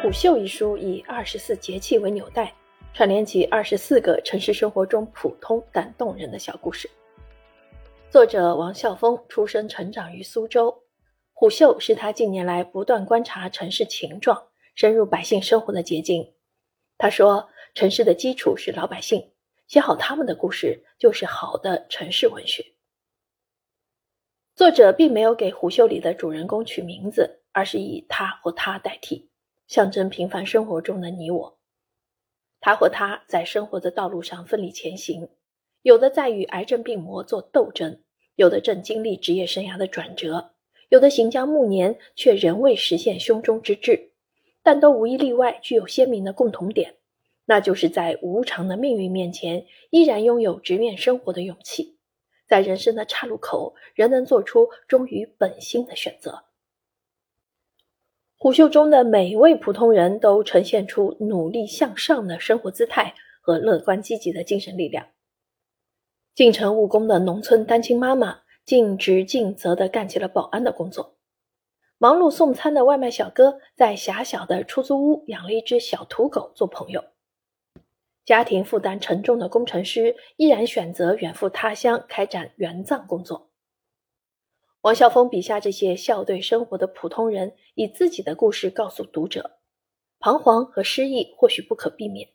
虎嗅一书以二十四节气为纽带，串联起二十四个城市生活中普通但动人的小故事。作者王啸峰出生成长于苏州，虎嗅是他近年来不断观察城市情状、深入百姓生活的结晶。他说：“城市的基础是老百姓，写好他们的故事就是好的城市文学。”作者并没有给虎嗅里的主人公取名字，而是以他或他代替，象征平凡生活中的你我。他或他在生活的道路上奋力前行。有的在与癌症病魔做斗争，有的正经历职业生涯的转折，有的行将暮年却仍未实现胸中之志，但都无一例外具有鲜明的共同点，那就是在无常的命运面前，依然拥有直面生活的勇气，在人生的岔路口，仍能做出忠于本心的选择。虎嗅中的每一位普通人都呈现出努力向上的生活姿态和乐观积极的精神力量。进城务工的农村单亲妈妈，尽职尽责地干起了保安的工作；忙碌送餐的外卖小哥，在狭小的出租屋养了一只小土狗做朋友；家庭负担沉重的工程师，依然选择远赴他乡开展援藏工作。王啸峰笔下这些笑对生活的普通人，以自己的故事告诉读者：彷徨和失意或许不可避免，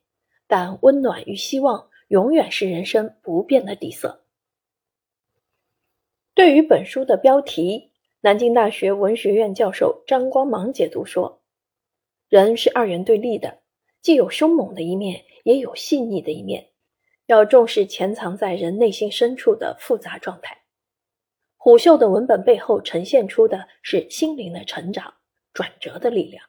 但温暖与希望。永远是人生不变的底色。对于本书的标题，南京大学文学院教授张光芒解读说：“人是二元对立的，既有凶猛的一面，也有细腻的一面。要重视潜藏在人内心深处的复杂状态。虎嗅的文本背后呈现出的是心灵的成长、转折的力量。”